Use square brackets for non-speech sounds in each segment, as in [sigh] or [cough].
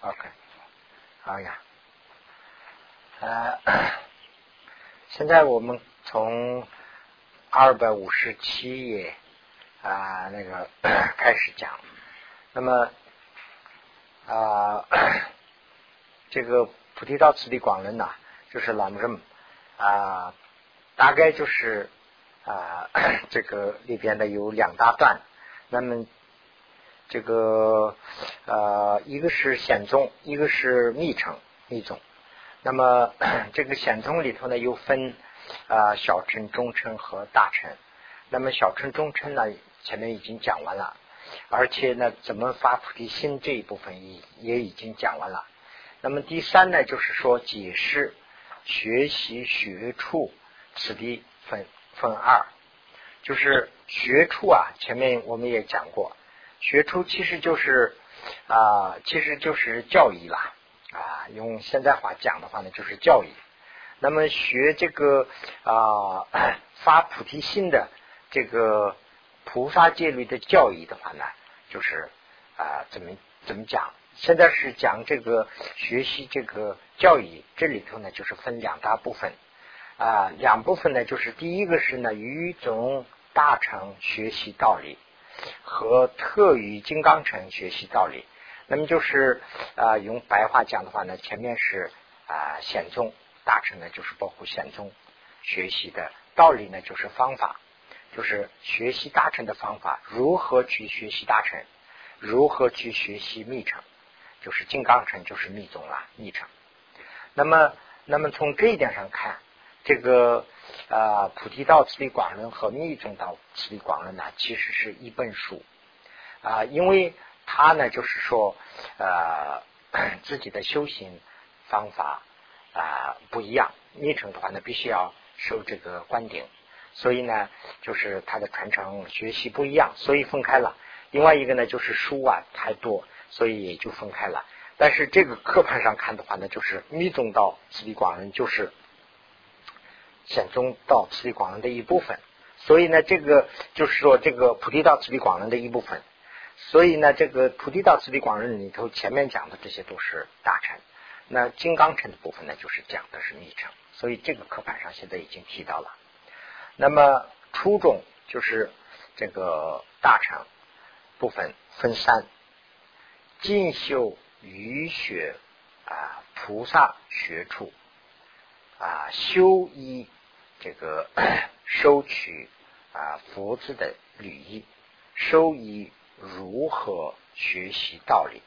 ？OK，好呀。呃，[coughs] 现在我们从二百五十七页啊那个开始讲。那么啊，这个菩提道次第广论呐，就是朗任啊，大概就是啊 [coughs] 这个里边的有两大段。那么这个呃，一个是显宗，一个是密乘密宗。那么 [clears throat] 这个显宗里头呢，又分啊小乘、中乘和大乘。那么小乘、中乘呢，前面已经讲完了，而且呢，怎么发菩提心这一部分也也已经讲完了。那么第三呢，就是说解释学习学处此地分分二，就是学处啊，前面我们也讲过。学出其实就是啊，其实就是教义啦啊，用现代话讲的话呢，就是教育。那么学这个啊 [coughs] 发菩提心的这个菩萨戒律的教义的话呢，就是啊怎么怎么讲？现在是讲这个学习这个教义，这里头呢就是分两大部分啊，两部分呢就是第一个是呢于总大成学习道理。和特于金刚乘学习道理，那么就是啊，用白话讲的话呢，前面是啊显宗大乘呢，就是包括显宗学习的道理呢，就是方法，就是学习大乘的方法，如何去学习大乘，如何去学习密乘，就是金刚乘就是密宗了，密乘。那么，那么从这一点上看，这个。啊，菩提道次第广论和密宗道次第广论呢，其实是一本书啊，因为他呢，就是说呃自己的修行方法啊不一样，密乘的话呢，必须要受这个观顶，所以呢，就是他的传承学习不一样，所以分开了。另外一个呢，就是书啊太多，所以也就分开了。但是这个课盘上看的话呢，就是密宗道次第广论就是。显宗到慈地广论的一部分，所以呢，这个就是说这个菩提道慈地广论的一部分。所以呢，这个菩提道慈地广论里头前面讲的这些都是大乘，那金刚乘的部分呢，就是讲的是密乘。所以这个课本上现在已经提到了。那么初中就是这个大乘部分分三：进修雨学啊，菩萨学处啊，修一。这个 [clears throat] 收取啊佛字的履衣，收益如何学习道理？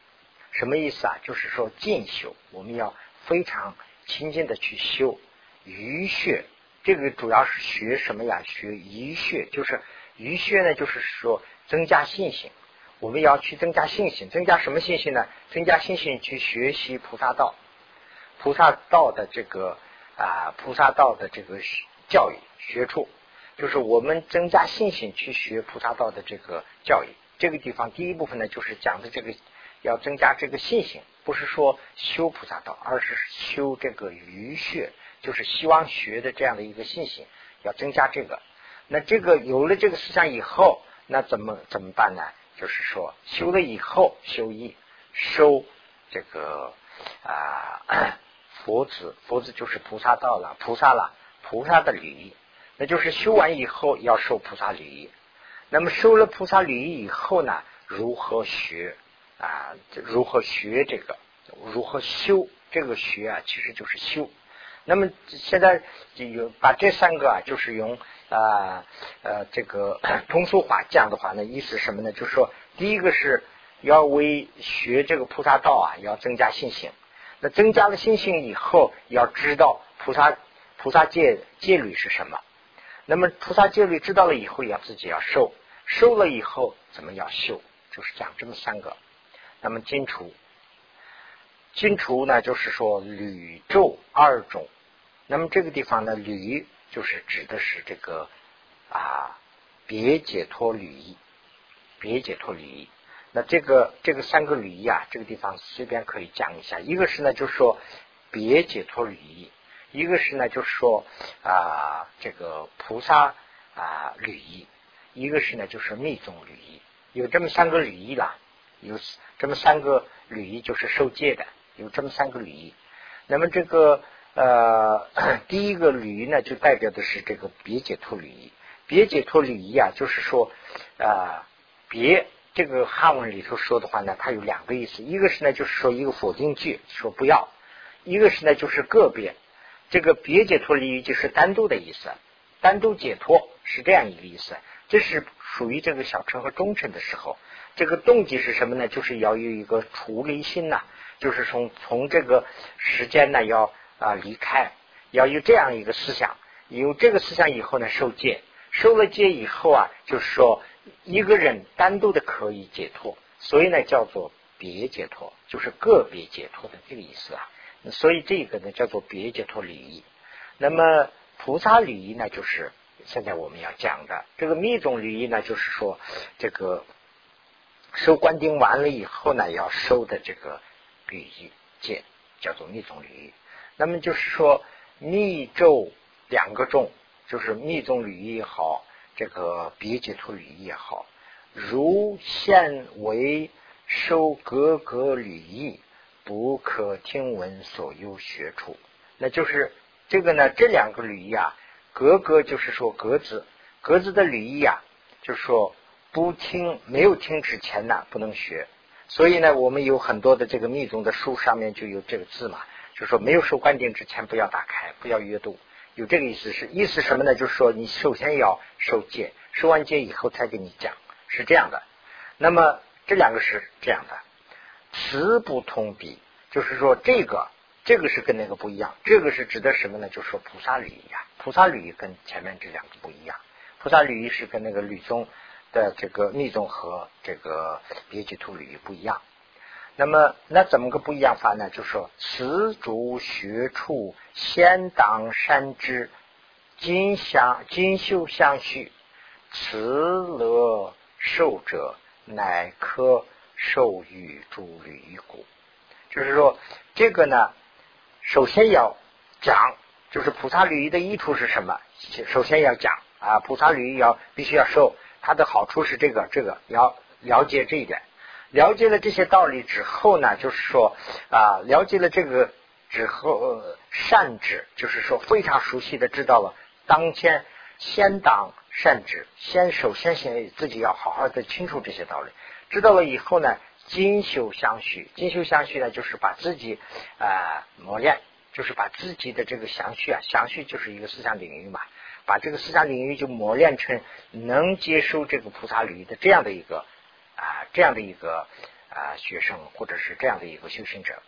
什么意思啊？就是说进修，我们要非常亲近的去修鱼穴。这个主要是学什么呀？学鱼穴，就是鱼穴呢，就是说增加信心。我们要去增加信心，增加什么信心呢？增加信心去学习菩萨道，菩萨道的这个啊，菩萨道的这个。教育学处，就是我们增加信心去学菩萨道的这个教育。这个地方第一部分呢，就是讲的这个要增加这个信心，不是说修菩萨道，而是修这个余学，就是希望学的这样的一个信心，要增加这个。那这个有了这个思想以后，那怎么怎么办呢？就是说修了以后，修一收这个啊佛子，佛子就是菩萨道了，菩萨了。菩萨的礼，那就是修完以后要受菩萨礼。那么受了菩萨礼以后呢，如何学啊？如何学这个？如何修这个学啊？其实就是修。那么现在就有把这三个啊，就是用啊呃这个 [coughs] 通俗话讲的话呢，意思什么呢？就是说，第一个是要为学这个菩萨道啊，要增加信心。那增加了信心以后，要知道菩萨。菩萨戒戒律是什么？那么菩萨戒律知道了以后，要自己要受，受了以后怎么要修？就是讲这么三个。那么金除，金除呢，就是说吕咒二种。那么这个地方呢，吕就是指的是这个啊别解脱吕仪，别解脱吕仪。那这个这个三个礼仪啊，这个地方随便可以讲一下。一个是呢，就是说别解脱礼仪。一个是呢，就是说啊，这个菩萨啊礼仪；一个是呢，就是密宗礼仪。有这么三个礼仪啦。有这么三个礼仪，就是受戒的，有这么三个礼仪。那么这个呃，[coughs] 第一个礼仪呢，就代表的是这个别解脱礼仪。别解脱礼仪啊，就是说啊，别这个汉文里头说的话呢，它有两个意思，一个是呢，就是说一个否定句，说不要；一个是呢，就是个别。这个别解脱离就是单独的意思，单独解脱是这样一个意思。这是属于这个小乘和中乘的时候，这个动机是什么呢？就是要有一个处离心呐，就是从从这个时间呢要啊离开，要有这样一个思想，有这个思想以后呢受戒，受了戒以后啊，就是说一个人单独的可以解脱，所以呢叫做别解脱，就是个别解脱的这个意思啊。所以这个呢叫做别解脱礼仪，那么菩萨礼仪呢，就是现在我们要讲的这个密宗礼仪呢，就是说这个收官丁完了以后呢，要收的这个礼仪戒叫做密宗礼仪。那么就是说密咒两个咒，就是密宗礼仪也好，这个别解脱语也好，如现为收格格礼仪。不可听闻所有学处，那就是这个呢。这两个履仪啊，格格就是说格子，格子的履仪啊，就是说不听没有听之前呢，不能学。所以呢，我们有很多的这个密宗的书上面就有这个字嘛，就是说没有受灌顶之前不要打开，不要阅读。有这个意思是意思什么呢？就是说你首先要受戒，受完戒以后才给你讲，是这样的。那么这两个是这样的。词不同笔，就是说这个这个是跟那个不一样。这个是指的什么呢？就是说菩萨律仪呀，菩萨律仪跟前面这两个不一样。菩萨律仪是跟那个律宗的这个密宗和这个别解脱律仪不一样。那么那怎么个不一样法呢？就是说此竹学处先当善知，今相今修相续，慈乐受者乃可。受予诸律故，就是说这个呢，首先要讲，就是菩萨律仪的益处是什么？首先要讲啊，菩萨律仪要必须要受，它的好处是这个，这个要了解这一点。了解了这些道理之后呢，就是说啊，了解了这个之后，善知，就是说非常熟悉的知道了，当前先当善知，先首先先自己要好好的清楚这些道理。知道了以后呢，精修相续，精修相续呢，就是把自己啊磨练，就是把自己的这个相续啊，相续就是一个思想领域嘛，把这个思想领域就磨练成能接受这个菩萨领域的这样的一个啊这样的一个啊学生，或者是这样的一个修行者。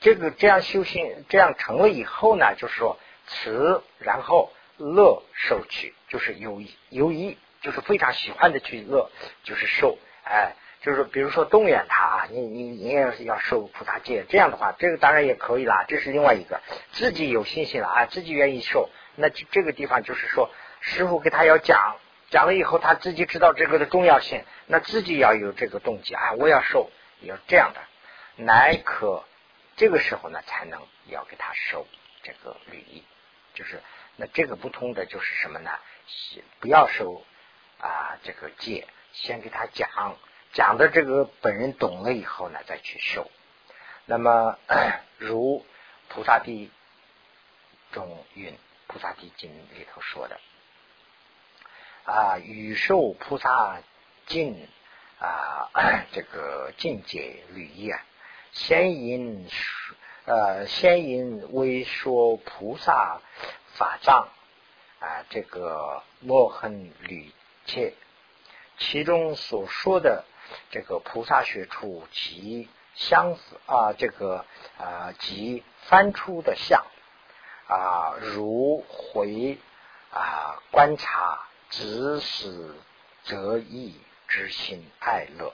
这个这样修行这样成了以后呢，就是说慈，然后乐受取，就是有有意，就是非常喜欢的去乐，就是受。哎，就是比如说动员他啊，你你你也要受菩萨戒，这样的话，这个当然也可以啦。这是另外一个，自己有信心了啊，自己愿意受，那这个地方就是说，师傅给他要讲，讲了以后，他自己知道这个的重要性，那自己要有这个动机啊，我要受，要这样的，乃可这个时候呢，才能要给他受这个履仪，就是那这个不同的就是什么呢？不要受啊这个戒。先给他讲，讲的这个本人懂了以后呢，再去修。那么 [clears throat] 如菩萨地中云，菩萨地经里头说的啊，与受菩萨境啊，[clears throat] 这个境界履仪啊，先引呃，先引为说菩萨法藏啊，这个莫恨履切。其中所说的这个菩萨学处及相似啊，这个啊及翻出的相啊，如回啊观察指使则意之心爱乐。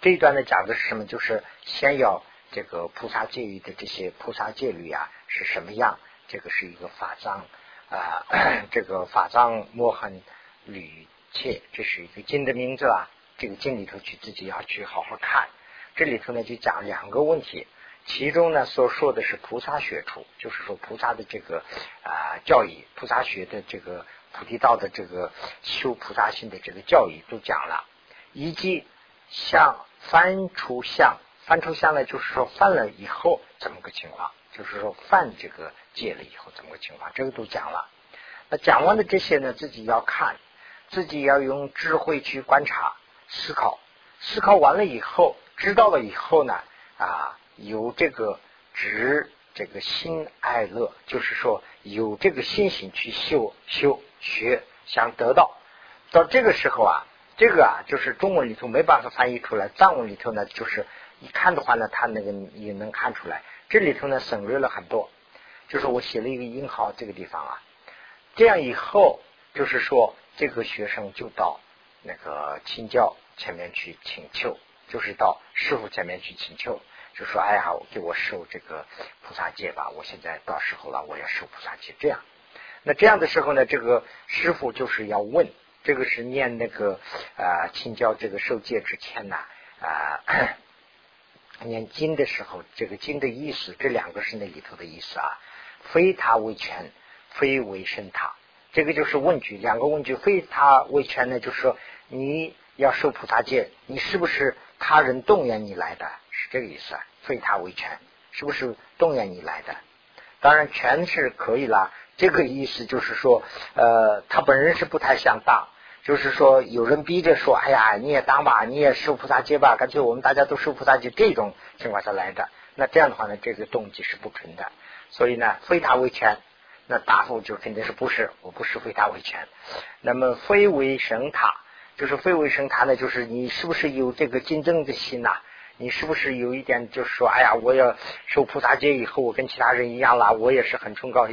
这一段呢讲的是什么？就是先要这个菩萨戒律的这些菩萨戒律啊是什么样？这个是一个法藏啊，[coughs] 这个法藏摩痕履。切，这是一个经的名字啊。这个经里头去自己要去好好看。这里头呢就讲两个问题，其中呢所说的是菩萨学处，就是说菩萨的这个啊教义，菩萨学的这个菩提道的这个修菩萨心的这个教义都讲了，以及像翻出相，翻出相呢，就是说犯了以后怎么个情况？就是说犯这个戒了以后怎么个情况？这个都讲了。那讲完的这些呢，自己要看，自己要用智慧去观察、思考。思考完了以后，知道了以后呢，啊，有这个执这个心爱乐，就是说有这个心性去修修学，想得到。到这个时候啊，这个啊，就是中文里头没办法翻译出来，藏文里头呢，就是一看的话呢，他那个也能看出来。这里头呢省略了很多，就是我写了一个引号这个地方啊。这样以后，就是说这个学生就到那个请教前面去请求，就是到师傅前面去请求，就说：“哎呀，给我受这个菩萨戒吧！我现在到时候了，我要受菩萨戒。”这样，那这样的时候呢，这个师傅就是要问，这个是念那个啊请教这个受戒之前呢啊 [clears throat] 念经的时候，这个经的意思，这两个是那里头的意思啊，非他为权。非为生他，这个就是问句，两个问句，非他为权呢，就是说你要受菩萨戒，你是不是他人动员你来的？是这个意思，非他为权，是不是动员你来的？当然权是可以啦，这个意思就是说，呃，他本人是不太想当，就是说有人逼着说，哎呀，你也当吧，你也受菩萨戒吧，干脆我们大家都受菩萨戒，这种情况下来的，那这样的话呢，这个动机是不纯的，所以呢，非他为权。那答复就肯定是不是，我不是非他为权。那么非为神他，就是非为神他呢，就是你是不是有这个竞争的心呐？你是不是有一点就是说，哎呀，我要受菩萨戒以后，我跟其他人一样了，我也是很崇高，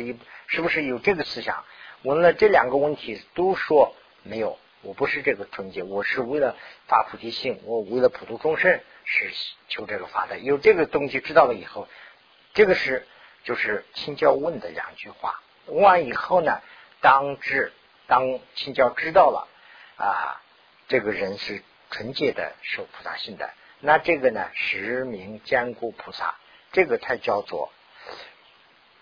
是不是有这个思想？问了这两个问题，都说没有，我不是这个纯洁，我是为了发菩提心，我为了普度众生是求这个法的。有这个东西知道了以后，这个是就是清教问的两句话。问完以后呢，当知当清教知道了啊，这个人是纯洁的受菩萨心的，那这个呢实名坚固菩萨，这个才叫做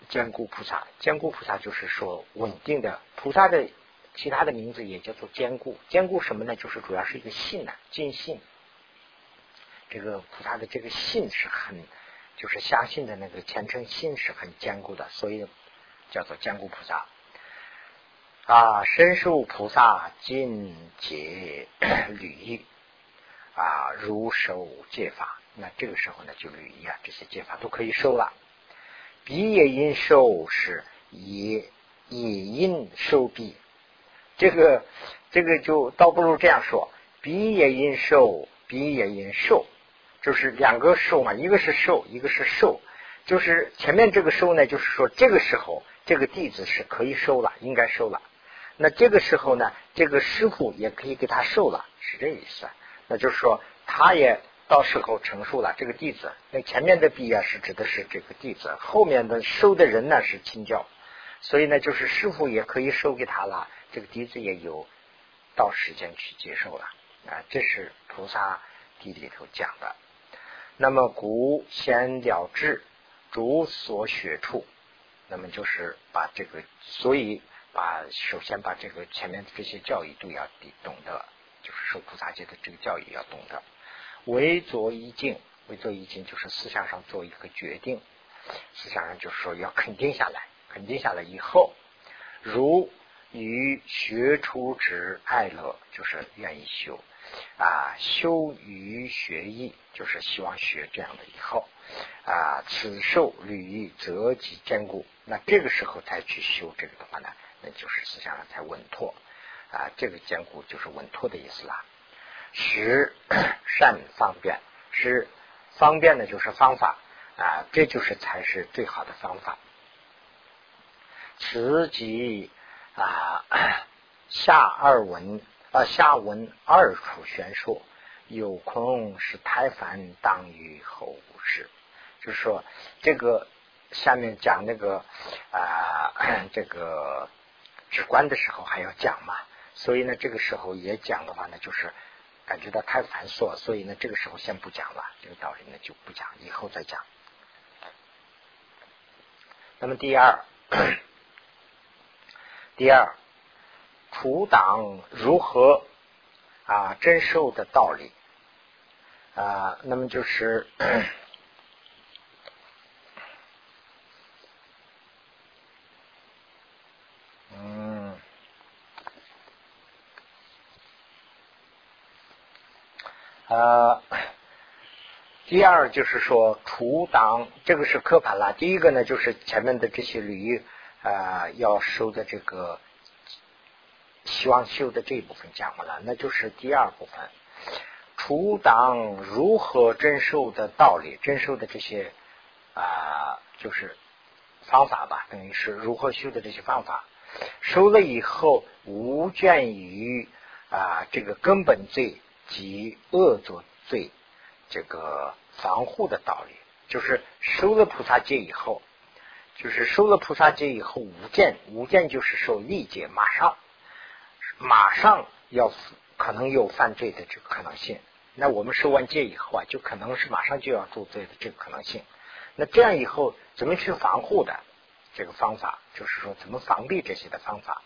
坚固菩萨。坚固菩萨就是说稳定的菩萨的其他的名字也叫做坚固。坚固什么呢？就是主要是一个信呢，尽信。这个菩萨的这个信是很，就是相信的那个虔诚心是很坚固的，所以。叫做坚固菩萨啊，身受菩萨尽解 [coughs] 履啊，如受戒法。那这个时候呢，就履仪啊，这些戒法都可以受了。彼也因受是也也因受彼，这个这个就倒不如这样说：彼也因受，彼也因受，就是两个受嘛，一个是受，一个是受。就是前面这个受呢，就是说这个时候。这个弟子是可以收了，应该收了。那这个时候呢，这个师傅也可以给他受了，是这意思。那就是说，他也到时候成熟了。这个弟子，那前面的毕业是指的是这个弟子，后面的收的人呢是亲教，所以呢，就是师傅也可以收给他了，这个弟子也有到时间去接受了啊。这是菩萨地里头讲的。那么古先了之，主所学处。那么就是把这个，所以把首先把这个前面的这些教育都要懂得，就是受菩萨戒的这个教育要懂得。为作一境，为作一境就是思想上做一个决定，思想上就是说要肯定下来，肯定下来以后，如于学出之爱乐，就是愿意修啊，修于学艺，就是希望学这样的以后。啊，此受履则即坚固。那这个时候才去修这个的话呢，那就是思想上才稳妥啊。这个坚固就是稳妥的意思啦。使 [coughs] 善方便，十方便的，就是方法啊。这就是才是最好的方法。此即啊下二文啊下文二处玄说，有空是太繁，当于后世。就是说，这个下面讲那个啊，[coughs] 这个直观的时候还要讲嘛，所以呢，这个时候也讲的话呢，就是感觉到太繁琐，所以呢，这个时候先不讲了，这个道理呢就不讲，以后再讲。那么第二，[coughs] 第二，除党如何啊？真受的道理啊，那么就是。呃，第二就是说除党，这个是科盘了。第一个呢，就是前面的这些驴啊要收的这个希望修的这一部分讲完了，那就是第二部分，除党如何征收的道理，征收的这些啊就是方法吧，等于是如何修的这些方法，收了以后无倦于啊这个根本罪。及恶作罪这个防护的道理，就是收了菩萨戒以后，就是收了菩萨戒以后无间，无间就是受利戒，马上马上要可能有犯罪的这个可能性。那我们收完戒以后啊，就可能是马上就要做罪的这个可能性。那这样以后怎么去防护的这个方法，就是说怎么防避这些的方法。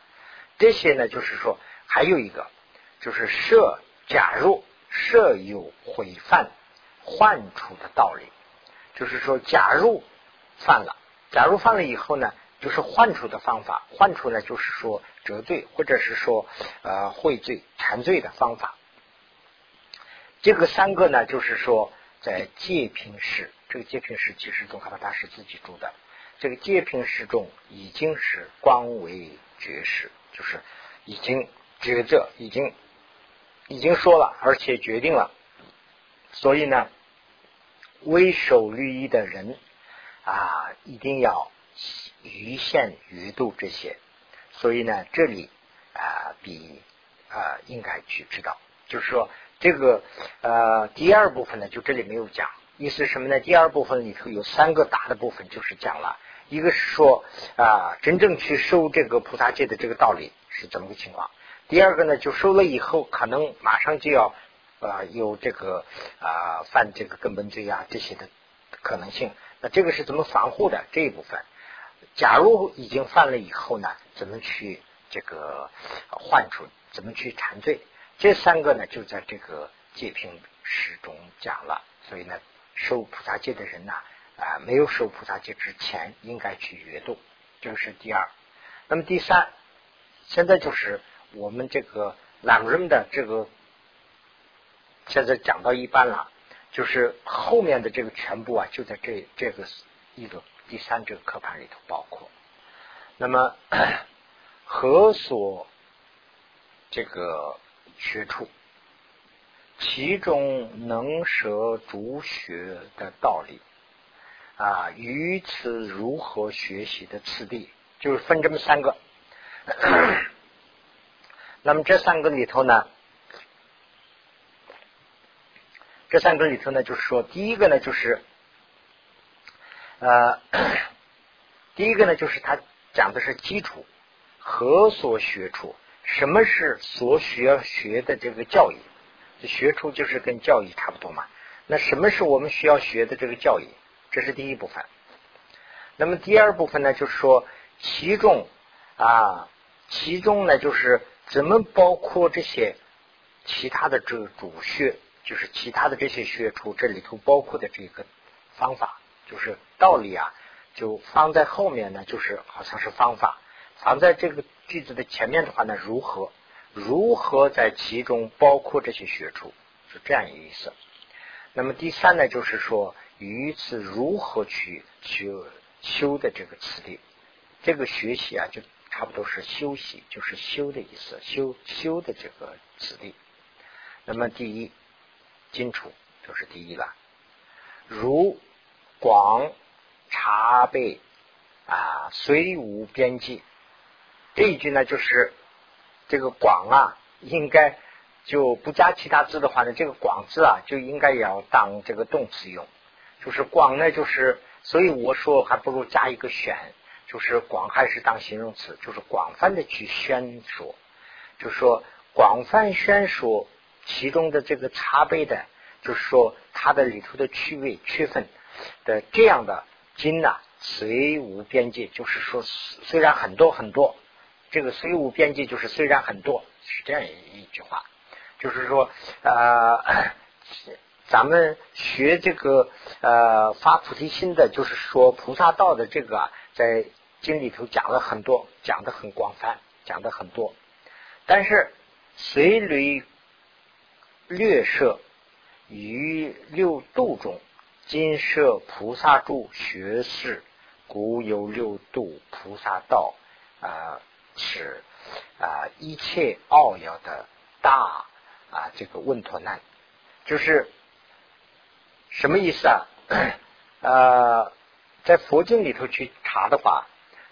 这些呢，就是说还有一个就是设。假如设有毁犯换处的道理，就是说，假如犯了，假如犯了以后呢，就是换处的方法，换处呢就是说折罪，或者是说呃会罪缠罪的方法。这个三个呢，就是说在戒品史，这个戒品史其实宗喀巴大师自己住的，这个戒品史中已经是光为绝世，就是已经抉择，已经。已经说了，而且决定了，所以呢，为守律仪的人啊，一定要于限于度这些。所以呢，这里啊，比啊应该去知道，就是说这个呃第二部分呢，就这里没有讲，意思什么呢？第二部分里头有三个大的部分，就是讲了一个是说啊，真正去收这个菩萨戒的这个道理是怎么个情况。第二个呢，就收了以后，可能马上就要啊有这个啊犯这个根本罪啊这些的可能性。那这个是怎么防护的这一部分？假如已经犯了以后呢，怎么去这个换出？怎么去缠罪？这三个呢，就在这个戒品史中讲了。所以呢，受菩萨戒的人呢，啊没有受菩萨戒之前，应该去阅读。这个是第二。那么第三，现在就是。我们这个懒人的这个现在讲到一半了，就是后面的这个全部啊，就在这这个一个第三这个课盘里头包括。那么 [coughs] 何所这个学处？其中能舍主学的道理啊，于此如何学习的次第，就是分这么三个。那么这三个里头呢，这三个里头呢，就是说，第一个呢，就是呃，[coughs] 第一个呢，就是他讲的是基础，何所学处？什么是所需要学的这个教育？学处就是跟教育差不多嘛。那什么是我们需要学的这个教育？这是第一部分。那么第二部分呢，就是说，其中啊，其中呢，就是。怎么包括这些其他的这个主穴，就是其他的这些穴处，这里头包括的这个方法，就是道理啊，就放在后面呢，就是好像是方法；放在这个句子的前面的话呢，如何如何在其中包括这些穴处，是这样一个意思。那么第三呢，就是说于此如何去修修的这个次第，这个学习啊，就。差不多是休息，就是修的意思，修修的这个子弟。那么第一，金楚就是第一了。如广茶杯啊，虽无边际。这一句呢，就是这个广啊，应该就不加其他字的话呢，这个广字啊，就应该要当这个动词用。就是广呢，就是所以我说还不如加一个选。就是广还是当形容词，就是广泛的去宣说，就是说广泛宣说其中的这个差别的，就是说它的里头的区位区分的这样的经呐，虽无边界，就是说虽然很多很多，这个虽无边界就是虽然很多是这样一一句话，就是说呃咱们学这个呃发菩提心的，就是说菩萨道的这个，在经里头讲了很多，讲的很广泛，讲的很多。但是随类略摄于六度中，今设菩萨住学士，古有六度菩萨道啊，是啊一切奥要的大啊这个问陀难，就是。什么意思啊？[coughs] 呃，在佛经里头去查的话，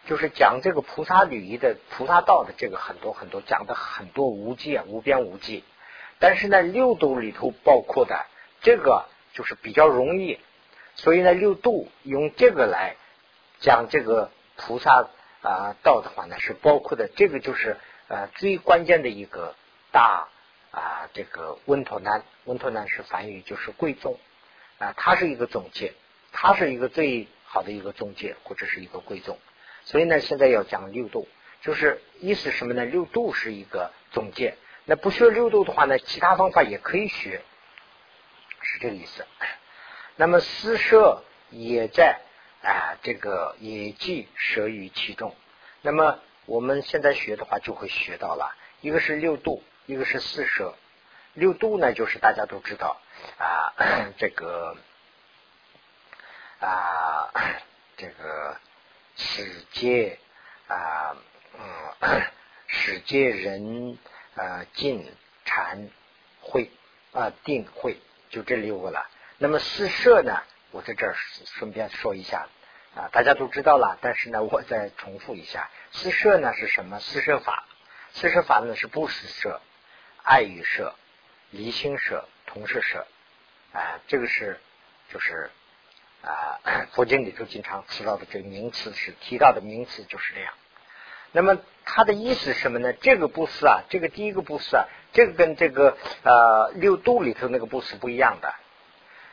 就是讲这个菩萨履仪的菩萨道的这个很多很多讲的很多无际啊，无边无际。但是呢，六度里头包括的这个就是比较容易，所以呢，六度用这个来讲这个菩萨啊道的话呢，是包括的。这个就是呃最关键的一个大啊这个温陀南，温陀南是梵语，就是贵重。啊，它是一个总结，它是一个最好的一个总结，或者是一个贵宗。所以呢，现在要讲六度，就是意思什么呢？六度是一个总结。那不学六度的话呢，其他方法也可以学，是这个意思。那么四摄也在啊，这个也即摄于其中。那么我们现在学的话，就会学到了，一个是六度，一个是四摄。六度呢，就是大家都知道啊，这个啊，这个世界啊，嗯，世界人啊，静禅会啊，定会，就这六个了。那么四摄呢，我在这儿顺便说一下啊，大家都知道了，但是呢，我再重复一下，四摄呢是什么？四摄法，四摄法呢是不施摄、爱与摄。离心舍、同事舍，啊，这个是就是啊，佛经里头经常提到的这个名词是提到的名词就是这样。那么它的意思是什么呢？这个布施啊，这个第一个布施啊，这个跟这个呃六度里头那个布施不一样的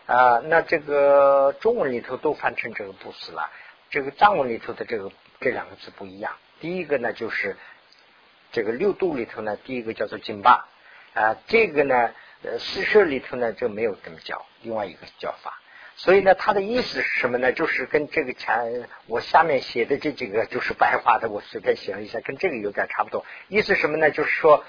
啊。那这个中文里头都翻成这个布施了，这个藏文里头的这个这两个字不一样。第一个呢就是这个六度里头呢，第一个叫做金巴。啊，这个呢，呃，四摄里头呢就没有这么叫，另外一个叫法。所以呢，他的意思是什么呢？就是跟这个前我下面写的这几个就是白话的，我随便写了一下，跟这个有点差不多。意思什么呢？就是说，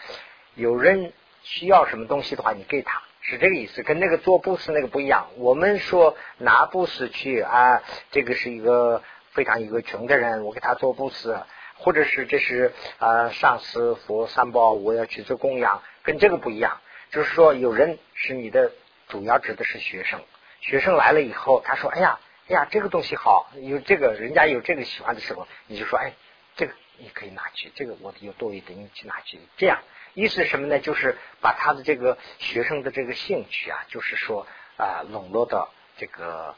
有人需要什么东西的话，你给他，是这个意思。跟那个做布施那个不一样。我们说拿布施去啊，这个是一个非常一个穷的人，我给他做布施，或者是这是啊上司佛三宝，我要去做供养。跟这个不一样，就是说有人是你的主要指的是学生，学生来了以后，他说：“哎呀，哎呀，这个东西好，有这个人家有这个喜欢的时候，你就说：哎，这个你可以拿去，这个我有多余的，你去拿去。这样意思什么呢？就是把他的这个学生的这个兴趣啊，就是说啊，笼络到这个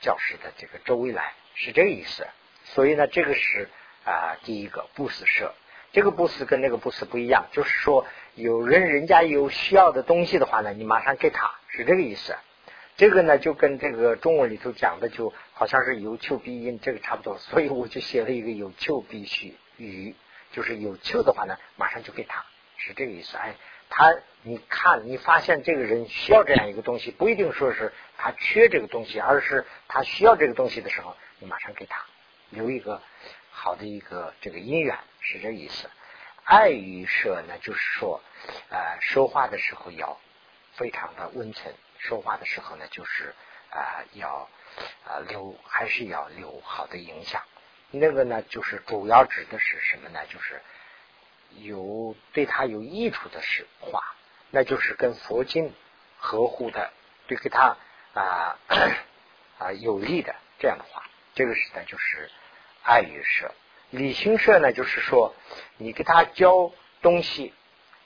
教师的这个周围来，是这个意思。所以呢，这个是啊，第一个布施社。这个布施跟那个布施不一样，就是说有人人家有需要的东西的话呢，你马上给他，是这个意思。这个呢就跟这个中文里头讲的就好像是有求必应，这个差不多。所以我就写了一个有求必须予，就是有求的话呢，马上就给他，是这个意思。哎，他你看你发现这个人需要这样一个东西，不一定说是他缺这个东西，而是他需要这个东西的时候，你马上给他留一个。好的一个这个姻缘是这意思，爱与舍呢，就是说，呃，说话的时候要非常的温存，说话的时候呢，就是啊，要啊留还是要留好的影响。那个呢，就是主要指的是什么呢？就是有对他有益处的是话，那就是跟佛经合乎的，对给他啊啊有利的这样的话，这个是呢，就是。爱与舍，理性舍呢，就是说，你给他教东西，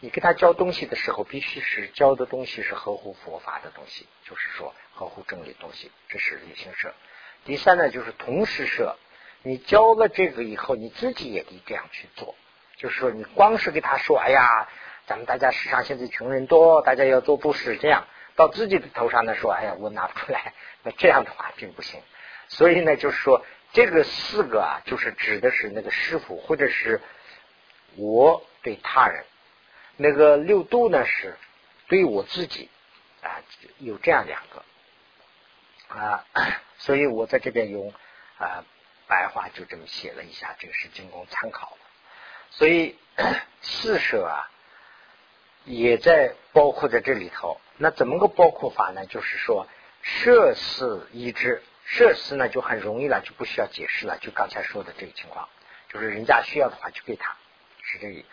你给他教东西的时候，必须是教的东西是合乎佛法的东西，就是说合乎真理东西，这是理性社。第三呢，就是同时舍，你教了这个以后，你自己也得这样去做，就是说，你光是给他说，哎呀，咱们大家世上现在穷人多，大家要做布施，这样到自己的头上呢说，哎呀，我拿不出来，那这样的话并不行。所以呢，就是说。这个四个啊，就是指的是那个师傅，或者是我对他人。那个六度呢，是对我自己。啊，有这样两个啊，[clears throat] 所以我在这边用啊白话就这么写了一下，这个是仅供参考。所以 [clears throat] 四舍啊，也在包括在这里头。那怎么个包括法呢？就是说，舍四一致，舍四呢就很容易了，就不需要解释了。就刚才说的这个情况，就是人家需要的话就给他，是这里。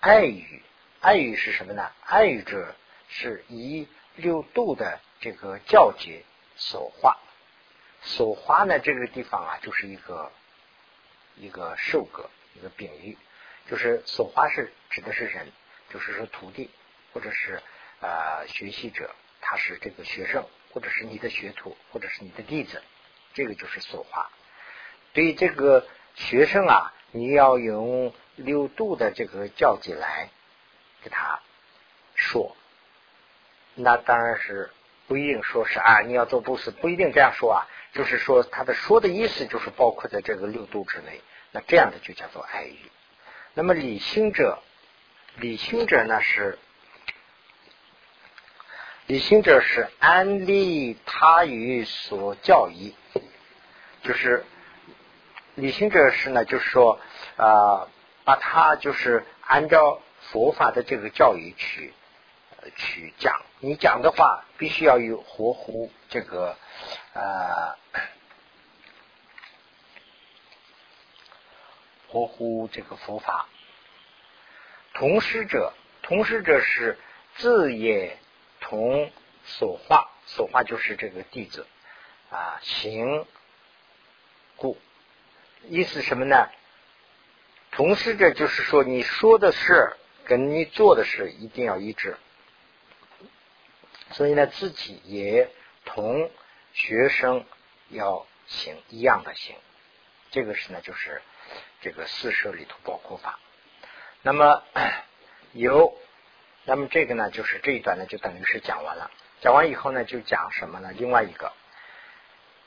爱语，爱语是什么呢？爱语者是以六度的这个教节所化，所化呢这个地方啊，就是一个一个受格，一个比喻。就是所化是指的是人，就是说徒弟或者是呃学习者，他是这个学生，或者是你的学徒，或者是你的弟子，这个就是所化。对这个学生啊，你要用六度的这个教解来给他说，那当然是不一定说是啊，你要做布施不一定这样说啊，就是说他的说的意思就是包括在这个六度之内，那这样的就叫做爱语。那么理性者，理性者呢是理性者是安利他于所教义，就是理性者是呢，就是说啊，把他就是按照佛法的这个教育去去讲，你讲的话必须要有合乎这个啊。合乎这个佛法，同师者，同师者是字也同所化，所化就是这个弟子啊，行故意思什么呢？同师者就是说你说的事跟你做的事一定要一致，所以呢，自己也同学生要行一样的行，这个是呢就是。这个四舍里头包括法，那么 [clears throat] 有，那么这个呢，就是这一段呢，就等于是讲完了。讲完以后呢，就讲什么呢？另外一个，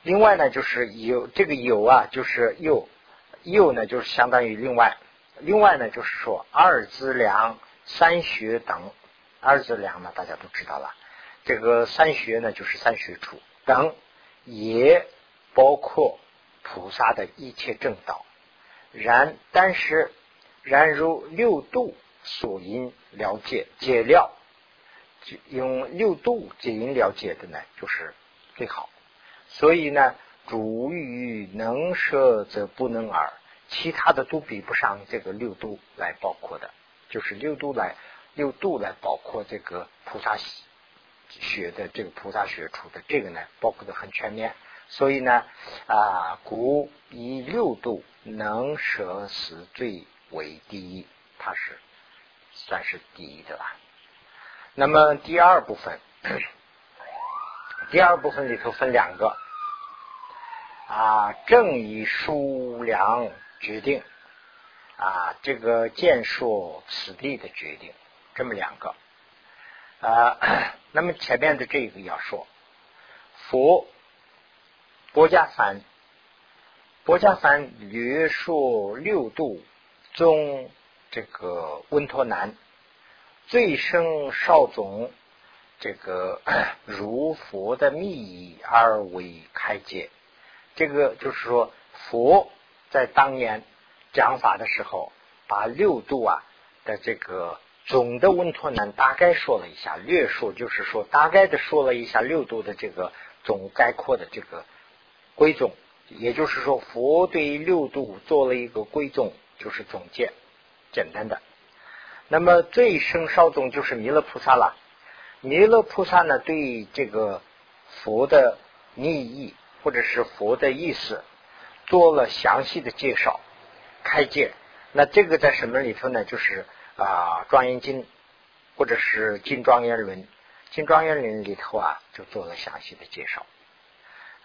另外呢，就是有这个有啊，就是又又呢，就是相当于另外，另外呢，就是说二资粮、三学等，二资粮呢，大家都知道了。这个三学呢，就是三学处等，也包括菩萨的一切正道。然，但是，然如六度所因了解解了，用六度解因了解的呢，就是最好。所以呢，主语能舍则不能耳，其他的都比不上这个六度来包括的，就是六度来六度来包括这个菩萨学的这个菩萨学出的这个呢，包括的很全面。所以呢，啊，古以六度能舍死罪为第一，它是算是第一的吧。那么第二部分，第二部分里头分两个，啊，正以数量决定，啊，这个建说此地的决定，这么两个，啊，[clears throat] 那么前面的这个要说佛。波伽梵，波伽梵略说六度中这个温陀南最生少总，这个 [clears throat] 如佛的密意而为开解。这个就是说，佛在当年讲法的时候，把六度啊的这个总的温陀南大概说了一下，略说就是说大概的说了一下六度的这个总概括的这个。归总，也就是说，佛对六度做了一个归总，就是总结，简单的。那么最胜少总就是弥勒菩萨了。弥勒菩萨呢，对这个佛的意义或者是佛的意思做了详细的介绍、开解。那这个在什么里头呢？就是啊，《庄严经》或者是《金庄严论》，《金庄严论》里头啊，就做了详细的介绍。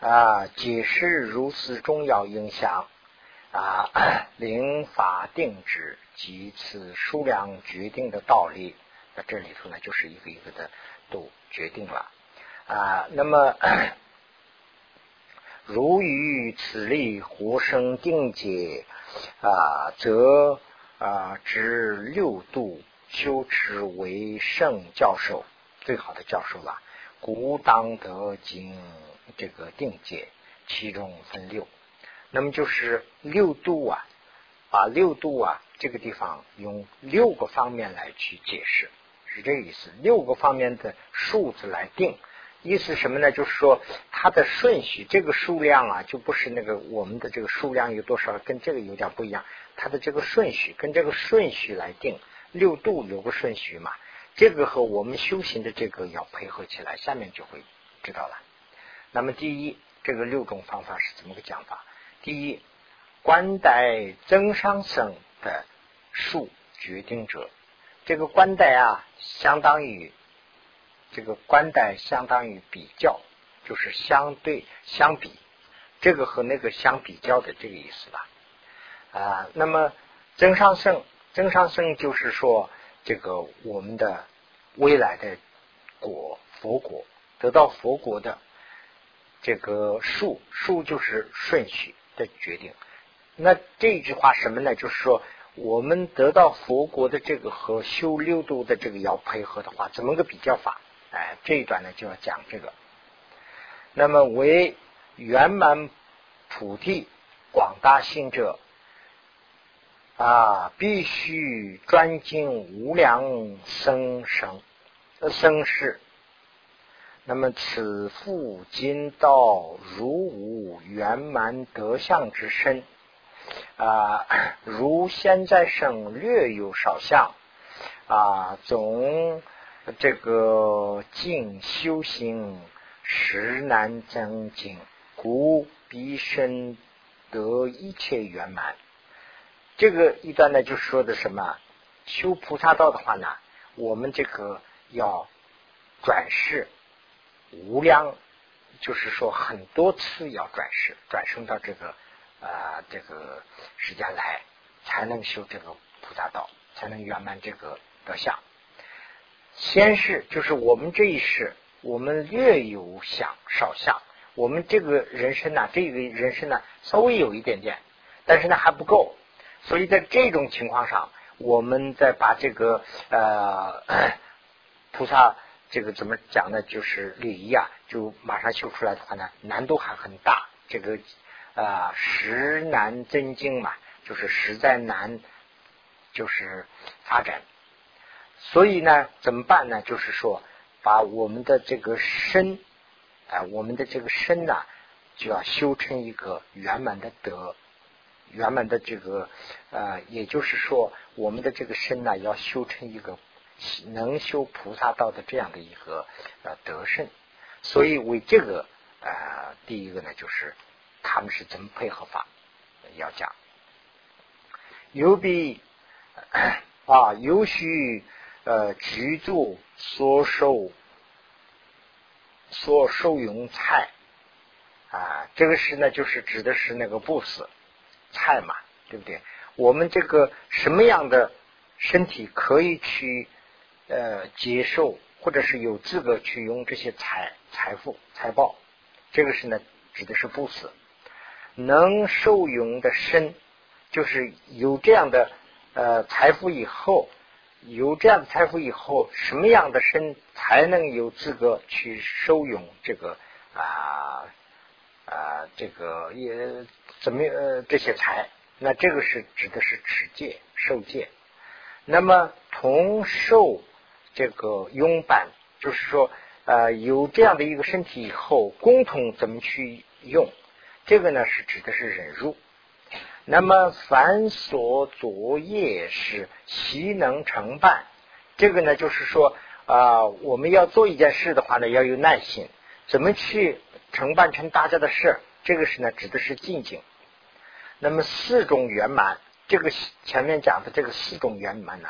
啊，解释如此重要影响啊，[coughs] 灵法定制及此数量决定的道理，那这里头呢，就是一个一个的都决定了啊。那么，[coughs] 如于此力活生定解啊，则啊，知六度修持为圣教授，最好的教授了。故当得经这个定解，其中分六。那么就是六度啊，把六度啊这个地方用六个方面来去解释，是这个意思。六个方面的数字来定，意思什么呢？就是说它的顺序，这个数量啊，就不是那个我们的这个数量有多少，跟这个有点不一样。它的这个顺序跟这个顺序来定，六度有个顺序嘛，这个和我们修行的这个要配合起来，下面就会知道了。那么第一，这个六种方法是怎么个讲法？第一，官代增上生的数决定者，这个官代啊，相当于这个官代相当于比较，就是相对相比，这个和那个相比较的这个意思吧。啊，那么增上生，增上生就是说这个我们的未来的果佛果得到佛果的这个数数就是顺序。的决定，那这句话什么呢？就是说，我们得到佛国的这个和修六度的这个要配合的话，怎么个比较法？哎，这一段呢就要讲这个。那么为圆满菩提广大性者啊，必须专精无量生生生世。那么此复今道如无圆满德相之身啊，如现在生略有少相啊，总这个静修行实难增进，故必身得一切圆满。这个一段呢，就是说的什么？修菩萨道的话呢，我们这个要转世。无量，就是说很多次要转世，转生到这个啊这个世间来，才能修这个菩萨道，才能圆满这个德相。先是就是我们这一世，我们略有想少想，我们这个人生呢，这个人生呢稍微有一点点，但是呢还不够，所以在这种情况上，我们再把这个呃菩萨。这个怎么讲呢？就是礼仪啊，就马上修出来的话呢，难度还很大。这个啊，实难增精嘛，就是实在难，就是发展。所以呢，怎么办呢？就是说，把我们的这个身啊，我们的这个身呐，就要修成一个圆满的德，圆满的这个呃，也就是说，我们的这个身呢，要修成一个。能修菩萨道的这样的一个呃德胜，所以为这个呃第一个呢，就是他们是怎么配合法要讲，有比 [coughs] 啊有许呃居住所受所受用菜啊，这个是呢就是指的是那个布施菜嘛，对不对？我们这个什么样的身体可以去？呃，接受或者是有资格去用这些财财富财宝，这个是呢，指的是不死能受用的身，就是有这样的呃财富以后，有这样的财富以后，什么样的身才能有资格去收用这个啊啊这个也怎么呃这些财？那这个是指的是持戒受戒，那么同受。这个拥伴，就是说，呃，有这样的一个身体以后，共同怎么去用？这个呢，是指的是忍辱。那么繁琐作业是习能承办，这个呢，就是说，啊，我们要做一件事的话呢，要有耐心，怎么去承办成大家的事？这个是呢，指的是静静。那么四种圆满，这个前面讲的这个四种圆满呢？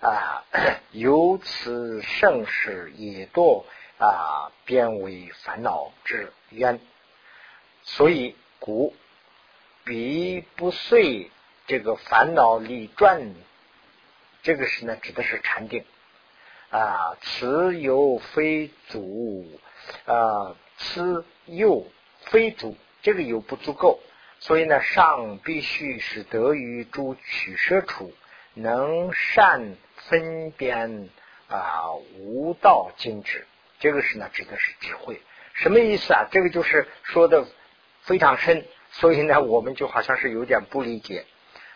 啊，[clears throat] 由此盛世也堕啊，变为烦恼之渊。所以古彼不遂这个烦恼里转，这个是呢，指的是禅定啊。此有非足啊，此有非足，这个有不足够，所以呢，上必须是得于诸取舍处。能善分辨啊，无道精止，这个是呢，指的是智慧。什么意思啊？这个就是说的非常深，所以呢，我们就好像是有点不理解。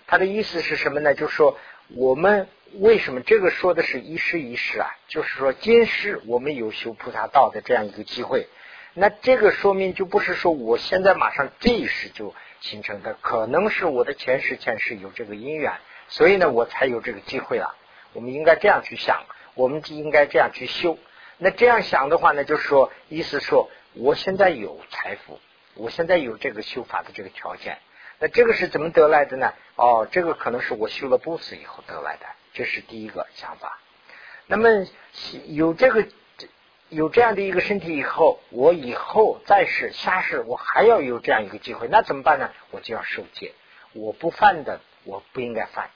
他的意思是什么呢？就是说，我们为什么这个说的是一世一世啊？就是说，今世我们有修菩萨道的这样一个机会，那这个说明就不是说我现在马上这一世就形成的，可能是我的前世前世有这个因缘，所以呢，我才有这个机会了。我们应该这样去想，我们就应该这样去修。那这样想的话呢，就是说，意思说，我现在有财富，我现在有这个修法的这个条件。那这个是怎么得来的呢？哦，这个可能是我修了布施以后得来的，这是第一个想法。那么有这个有这样的一个身体以后，我以后再世下世我还要有这样一个机会，那怎么办呢？我就要受戒，我不犯的我不应该犯。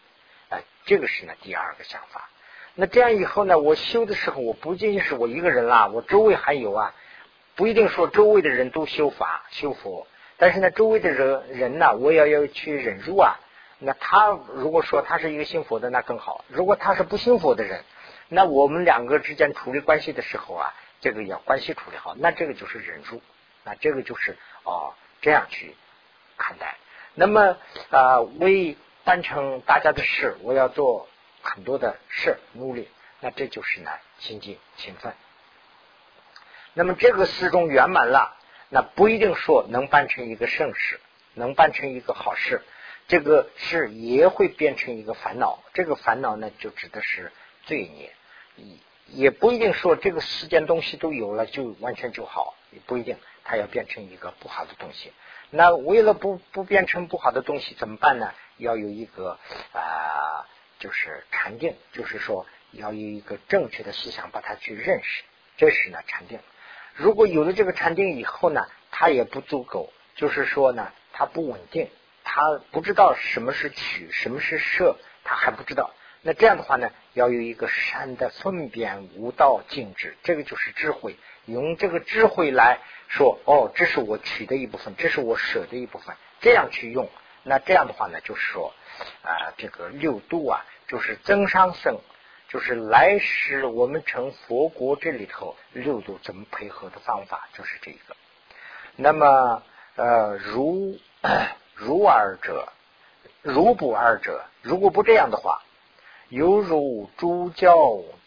哎，这个是呢第二个想法。那这样以后呢？我修的时候，我不仅仅是我一个人啦，我周围还有啊，不一定说周围的人都修法修佛，但是呢，周围的人人呢，我也要去忍辱啊。那他如果说他是一个信佛的，那更好；如果他是不信佛的人，那我们两个之间处理关系的时候啊，这个要关系处理好，那这个就是忍辱，那这个就是哦这样去看待。那么啊，为办成大家的事，我要做。很多的事努力，那这就是呢心境勤奋。那么这个四中圆满了，那不一定说能办成一个盛世，能办成一个好事。这个事也会变成一个烦恼，这个烦恼呢就指的是罪孽。也也不一定说这个世间东西都有了就完全就好，也不一定，它要变成一个不好的东西。那为了不不变成不好的东西怎么办呢？要有一个啊。就是禅定，就是说要有一个正确的思想，把它去认识，这是呢禅定。如果有了这个禅定以后呢，它也不足够，就是说呢，它不稳定，它不知道什么是取，什么是舍，它还不知道。那这样的话呢，要有一个善的分辨无道静止，这个就是智慧，用这个智慧来说，哦，这是我取的一部分，这是我舍的一部分，这样去用。那这样的话呢，就是说啊，这个六度啊。就是增上生，就是来世我们成佛国这里头六度怎么配合的方法，就是这个。那么呃，如如二者，如不二者，如果不这样的话，犹如诸教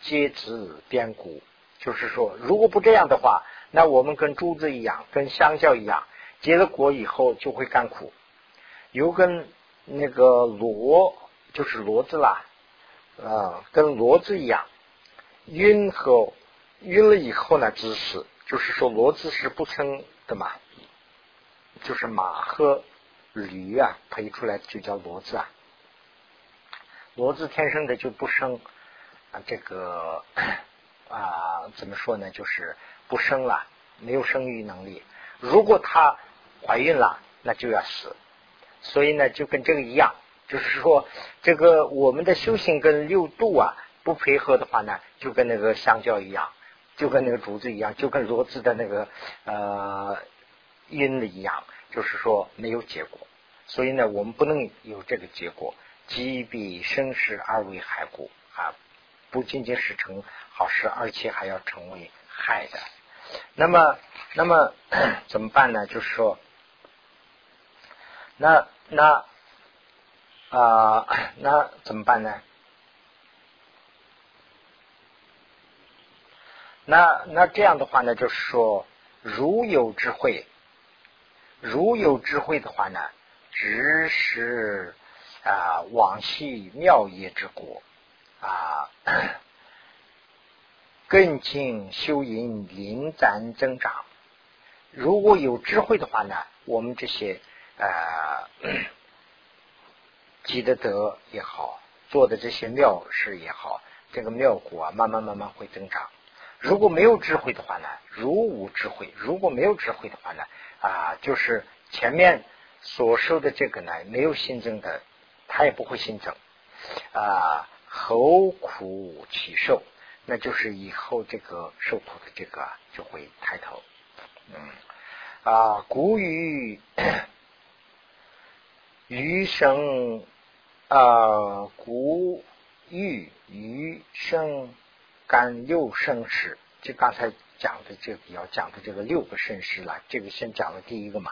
皆子变故。就是说，如果不这样的话，那我们跟珠子一样，跟香蕉一样，结了果以后就会干苦，有跟那个螺，就是骡子啦。啊，跟骡子一样，晕和晕了以后呢，姿势就是说骡子是不生的嘛，就是马和驴啊配出来就叫骡子啊，骡子天生的就不生啊，这个啊怎么说呢，就是不生了，没有生育能力。如果它怀孕了，那就要死，所以呢，就跟这个一样。就是说，这个我们的修行跟六度啊不配合的话呢，就跟那个香蕉一样，就跟那个竹子一样，就跟罗子的那个呃阴的一样，就是说没有结果。所以呢，我们不能有这个结果，即必生事而为害故啊，不仅仅是成好事，而且还要成为害的。那么，那么 [clears throat] 怎么办呢？就是说，那那。啊，[coughs] 那怎么办呢？那那这样的话呢，就是说，如有智慧，如有智慧的话呢，只是啊往昔妙业之果啊，更进修因临展增长。如果有智慧的话呢，我们这些啊。积的德也好，做的这些妙事也好，这个妙果啊，慢慢慢慢会增长。如果没有智慧的话呢，如无智慧；如果没有智慧的话呢，啊，就是前面所说的这个呢，没有新增的，它也不会新增啊。后苦起受，那就是以后这个受苦的这个就会抬头。嗯啊，古语 [coughs] 余生。啊，古玉余生，甘又生时，就刚才讲的这个要讲的这个六个圣师了，这个先讲了第一个嘛。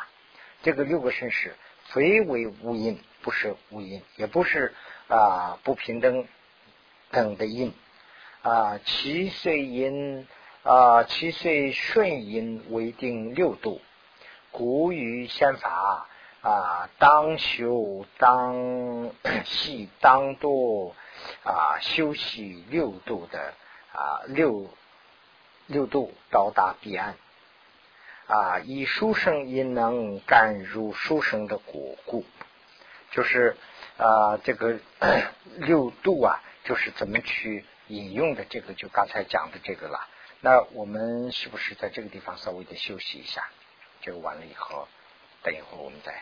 这个六个圣师非为无因，不是无因，也不是啊不平等等的因啊。七岁因啊，七岁顺因为定六度，故于宪法啊，当修当系当度啊，修习六度的。啊，六六度到达彼岸啊，以书生因能感入书生的果故，就是啊，这个 [clears throat] 六度啊，就是怎么去引用的，这个就刚才讲的这个了。那我们是不是在这个地方稍微的休息一下？这个完了以后，等一会儿我们再。